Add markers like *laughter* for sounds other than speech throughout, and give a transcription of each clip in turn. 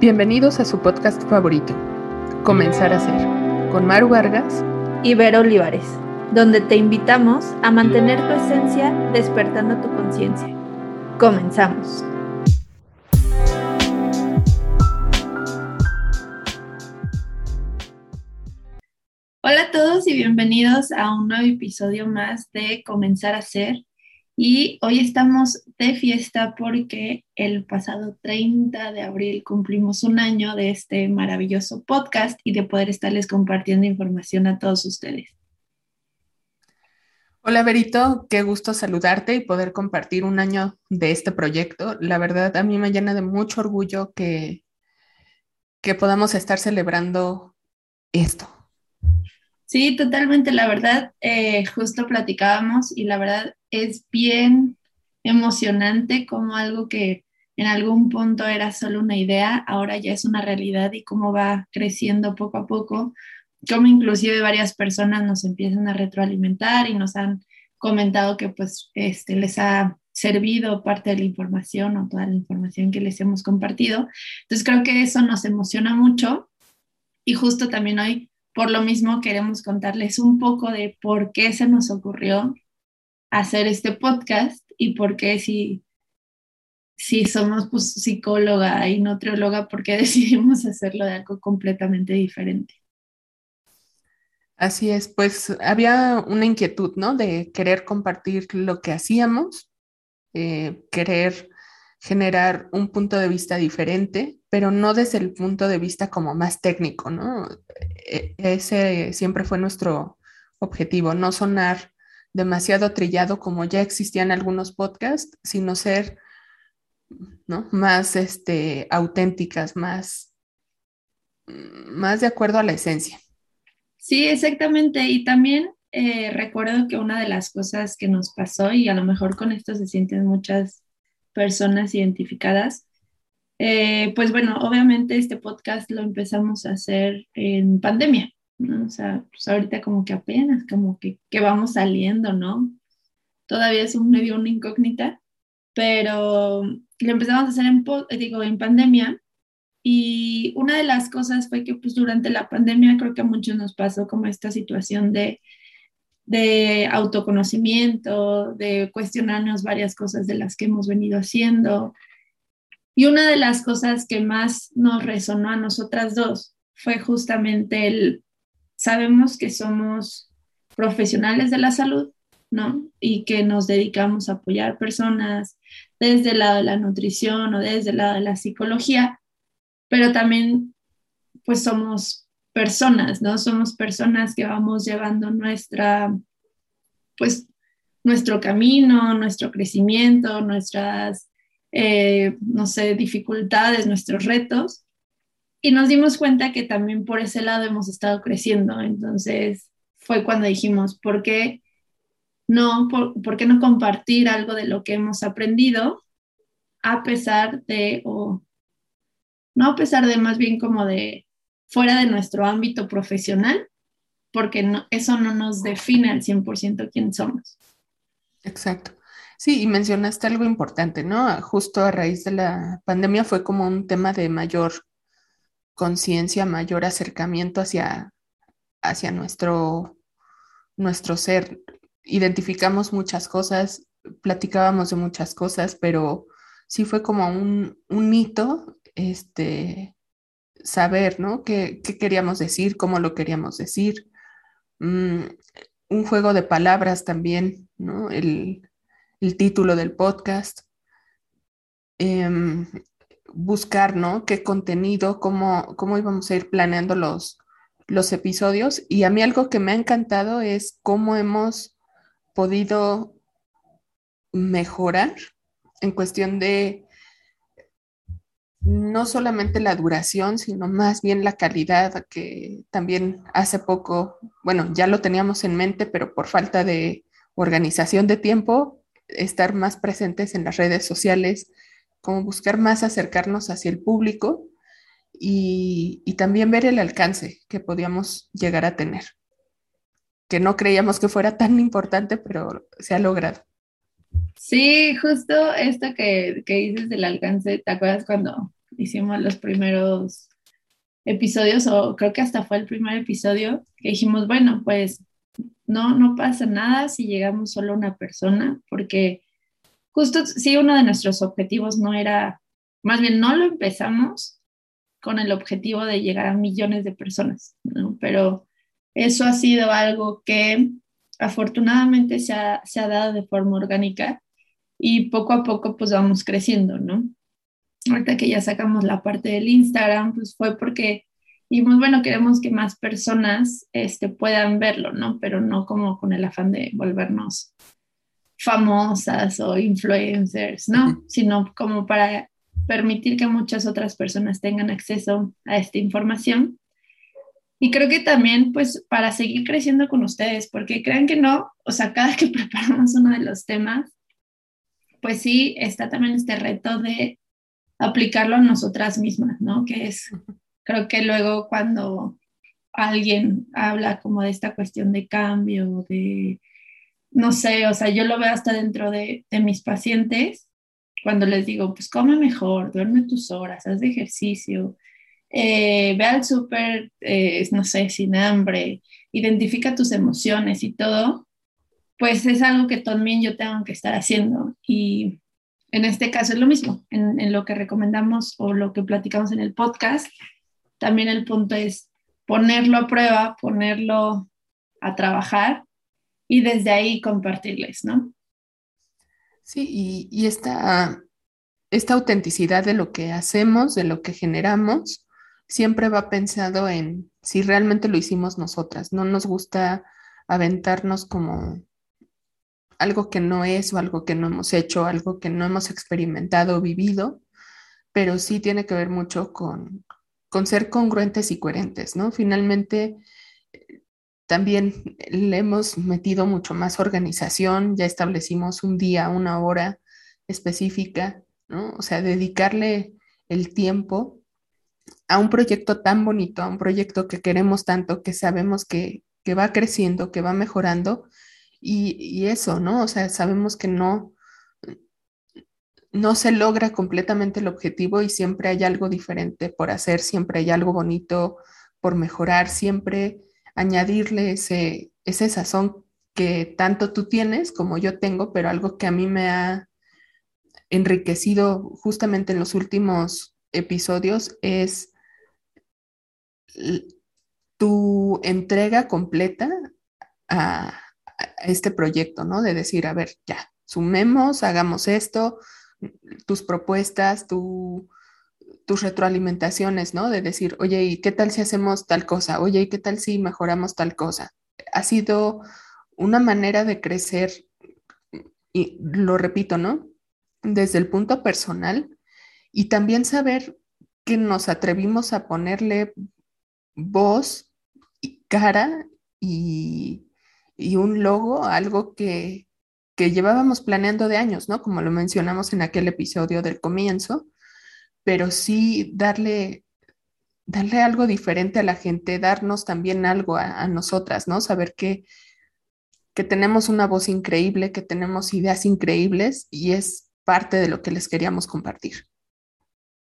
Bienvenidos a su podcast favorito, Comenzar a Ser, con Maru Vargas y Vero Olivares, donde te invitamos a mantener tu esencia despertando tu conciencia. Comenzamos. Hola a todos y bienvenidos a un nuevo episodio más de Comenzar a Ser. Y hoy estamos de fiesta porque el pasado 30 de abril cumplimos un año de este maravilloso podcast y de poder estarles compartiendo información a todos ustedes. Hola Berito, qué gusto saludarte y poder compartir un año de este proyecto. La verdad, a mí me llena de mucho orgullo que, que podamos estar celebrando esto. Sí, totalmente. La verdad, eh, justo platicábamos y la verdad es bien emocionante como algo que en algún punto era solo una idea, ahora ya es una realidad y cómo va creciendo poco a poco, como inclusive varias personas nos empiezan a retroalimentar y nos han comentado que pues este, les ha servido parte de la información o toda la información que les hemos compartido. Entonces creo que eso nos emociona mucho y justo también hoy por lo mismo queremos contarles un poco de por qué se nos ocurrió hacer este podcast y por qué si, si somos pues, psicóloga y nutrióloga, por qué *laughs* decidimos hacerlo de algo completamente diferente. Así es, pues había una inquietud, ¿no? De querer compartir lo que hacíamos, eh, querer generar un punto de vista diferente, pero no desde el punto de vista como más técnico, ¿no? E, ese siempre fue nuestro objetivo, no sonar demasiado trillado como ya existían algunos podcasts, sino ser ¿no? más este, auténticas, más, más de acuerdo a la esencia. Sí, exactamente. Y también eh, recuerdo que una de las cosas que nos pasó, y a lo mejor con esto se sienten muchas personas identificadas. Eh, pues bueno, obviamente este podcast lo empezamos a hacer en pandemia, ¿no? O sea, pues ahorita como que apenas, como que, que vamos saliendo, ¿no? Todavía es un medio una incógnita, pero lo empezamos a hacer en, digo, en pandemia y una de las cosas fue que pues durante la pandemia creo que a muchos nos pasó como esta situación de de autoconocimiento, de cuestionarnos varias cosas de las que hemos venido haciendo. Y una de las cosas que más nos resonó a nosotras dos fue justamente el, sabemos que somos profesionales de la salud, ¿no? Y que nos dedicamos a apoyar personas desde el lado de la nutrición o desde el lado de la psicología, pero también pues somos personas, ¿no? Somos personas que vamos llevando nuestra, pues, nuestro camino, nuestro crecimiento, nuestras, eh, no sé, dificultades, nuestros retos. Y nos dimos cuenta que también por ese lado hemos estado creciendo. Entonces fue cuando dijimos, ¿por qué no, por, qué no compartir algo de lo que hemos aprendido a pesar de, o no a pesar de más bien como de fuera de nuestro ámbito profesional, porque eso no nos define al 100% quién somos. Exacto. Sí, y mencionaste algo importante, ¿no? Justo a raíz de la pandemia fue como un tema de mayor conciencia, mayor acercamiento hacia, hacia nuestro, nuestro ser. Identificamos muchas cosas, platicábamos de muchas cosas, pero sí fue como un, un hito este, saber, ¿no? ¿Qué, queríamos decir? ¿Cómo lo queríamos decir? Mm, un juego de palabras también, ¿no? El, título del podcast. Em, buscar, ¿no? ¿Qué contenido? Cómo, ¿Cómo íbamos a ir planeando los, los episodios? Y a mí algo que me ha encantado es cómo hemos podido mejorar en cuestión de no solamente la duración, sino más bien la calidad, que también hace poco, bueno, ya lo teníamos en mente, pero por falta de organización de tiempo, estar más presentes en las redes sociales, como buscar más acercarnos hacia el público y, también ver el alcance que podíamos llegar a tener, que no creíamos que fuera tan importante, pero se ha logrado. Sí, justo esto que, que dices del alcance, ¿te acuerdas cuando hicimos los primeros episodios, o creo que hasta fue el primer episodio, que dijimos, bueno, pues no, no pasa nada si llegamos solo a una persona, porque justo sí uno de nuestros objetivos no era, más bien no lo empezamos con el objetivo de llegar a millones de personas, ¿no? Pero eso ha sido algo que afortunadamente se ha, se ha dado de forma orgánica y poco a poco pues vamos creciendo, ¿no? Ahorita que ya sacamos la parte del Instagram, pues fue porque dijimos, bueno, queremos que más personas este, puedan verlo, ¿no? Pero no como con el afán de volvernos famosas o influencers, ¿no? Sino como para permitir que muchas otras personas tengan acceso a esta información. Y creo que también, pues, para seguir creciendo con ustedes, porque crean que no, o sea, cada *laughs* que preparamos uno de los temas, pues sí, está también este reto de aplicarlo a nosotras mismas, ¿no? Que es, creo que luego cuando alguien habla como de esta cuestión de cambio, de, no sé, o sea, yo lo veo hasta dentro de, de mis pacientes, cuando les digo, pues come mejor, duerme tus horas, haz de ejercicio, eh, ve al súper, eh, no sé, sin hambre, identifica tus emociones y todo, pues es algo que también yo tengo que estar haciendo. Y en este caso es lo mismo, en, lo que recomendamos o lo que platicamos en el podcast, también el punto es ponerlo a prueba, ponerlo a trabajar y desde ahí compartirles, ¿no? Sí, y, esta, esta autenticidad de lo que hacemos, de lo que generamos, siempre va pensado en si realmente lo hicimos nosotras. No nos gusta aventarnos como algo que no es o algo que no hemos hecho, algo que no hemos experimentado vivido, pero sí tiene que ver mucho con, con ser congruentes y coherentes, ¿no? Finalmente, también le hemos metido mucho más organización, ya establecimos un día, una hora específica, ¿no? O sea, dedicarle el tiempo a un proyecto tan bonito, a un proyecto que queremos tanto, que sabemos que, que va creciendo, que va mejorando, y, eso, ¿no? O sea, sabemos que no, no se logra completamente el objetivo y siempre hay algo diferente por hacer, siempre hay algo bonito por mejorar, siempre añadirle ese, ese sazón que tanto tú tienes como yo tengo, pero algo que a mí me ha enriquecido justamente en los últimos episodios es tu entrega completa a, este proyecto, ¿no? De decir, a ver, ya, sumemos, hagamos esto, tus propuestas, tu, tus retroalimentaciones, ¿no? De decir, oye, ¿y qué tal si hacemos tal cosa? Oye, ¿y qué tal si mejoramos tal cosa? Ha sido una manera de crecer, y lo repito, ¿no? Desde el punto personal y también saber que nos atrevimos a ponerle voz y cara y y un logo, algo que, que llevábamos planeando de años, ¿no? Como lo mencionamos en aquel episodio del comienzo, pero sí darle, darle algo diferente a la gente, darnos también algo a, nosotras, ¿no? Saber que, que tenemos una voz increíble, que tenemos ideas increíbles y es parte de lo que les queríamos compartir.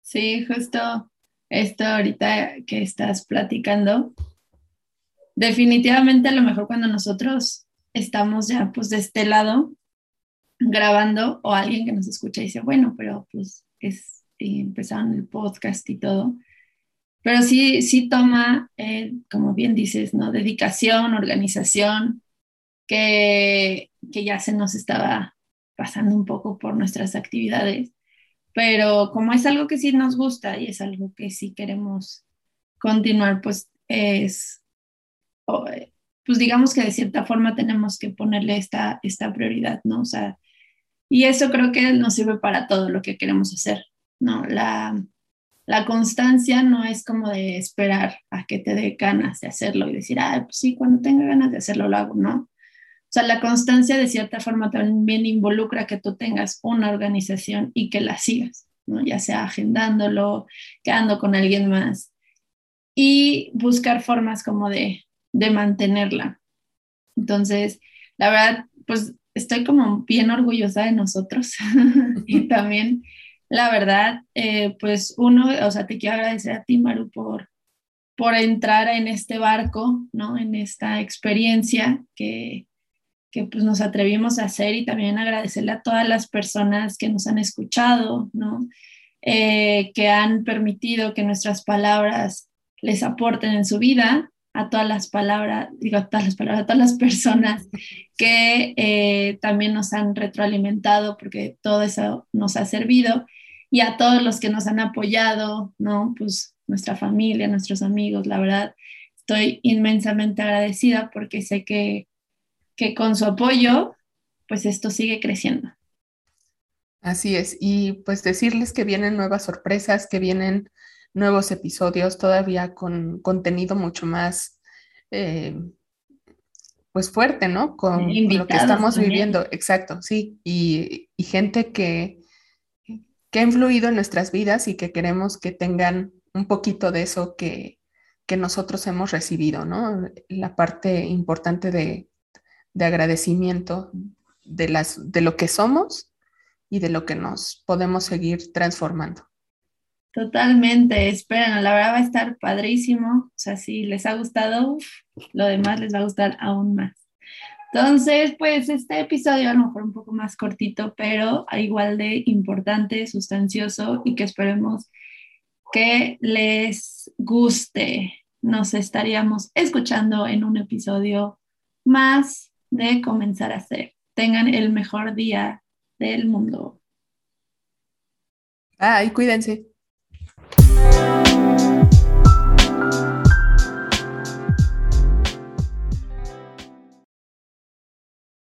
Sí, justo esto ahorita que estás platicando, definitivamente a lo mejor cuando nosotros estamos ya pues de este lado grabando o alguien que nos escucha dice, bueno, pero pues es, empezaron el podcast y todo. Pero sí, sí toma, eh, como bien dices, ¿no? Dedicación, organización, que, que ya se nos estaba pasando un poco por nuestras actividades. Pero como es algo que sí nos gusta y es algo que sí queremos continuar, pues es pues digamos que de cierta forma tenemos que ponerle esta, esta prioridad, ¿no? O sea, y eso creo que nos sirve para todo lo que queremos hacer, ¿no? La, la constancia no es como de esperar a que te dé ganas de hacerlo y decir, ah, pues sí, cuando tenga ganas de hacerlo lo hago, ¿no? O sea, la constancia de cierta forma también involucra que tú tengas una organización y que la sigas, ¿no? Ya sea agendándolo, quedando con alguien más y buscar formas como de de mantenerla. Entonces, la verdad, pues estoy como bien orgullosa de nosotros *laughs* y también la verdad, eh, pues uno, o sea, te quiero agradecer a ti, Maru, por, por entrar en este barco, ¿no? En esta experiencia que, que pues nos atrevimos a hacer y también agradecerle a todas las personas que nos han escuchado, ¿no? Eh, que han permitido que nuestras palabras les aporten en su vida, a todas las palabras, digo a todas las palabras, a todas las personas que eh, también nos han retroalimentado porque todo eso nos ha servido y a todos los que nos han apoyado, ¿no? Pues nuestra familia, nuestros amigos, la verdad, estoy inmensamente agradecida porque sé que, que con su apoyo, pues esto sigue creciendo. Así es, y pues decirles que vienen nuevas sorpresas, que vienen nuevos episodios todavía con contenido mucho más, eh, pues fuerte, ¿no? Con, lo que estamos viviendo, exacto, sí, y, gente que, que ha influido en nuestras vidas y que queremos que tengan un poquito de eso que, que nosotros hemos recibido, ¿no? La parte importante de, de agradecimiento de, las, de lo que somos y de lo que nos podemos seguir transformando. Totalmente, esperen, la verdad va a estar padrísimo. O sea, si les ha gustado, lo demás les va a gustar aún más. Entonces, pues este episodio a lo mejor un poco más cortito, pero igual de importante, sustancioso y que esperemos que les guste. Nos estaríamos escuchando en un episodio más de comenzar a hacer. Tengan el mejor día del mundo. Ay, cuídense.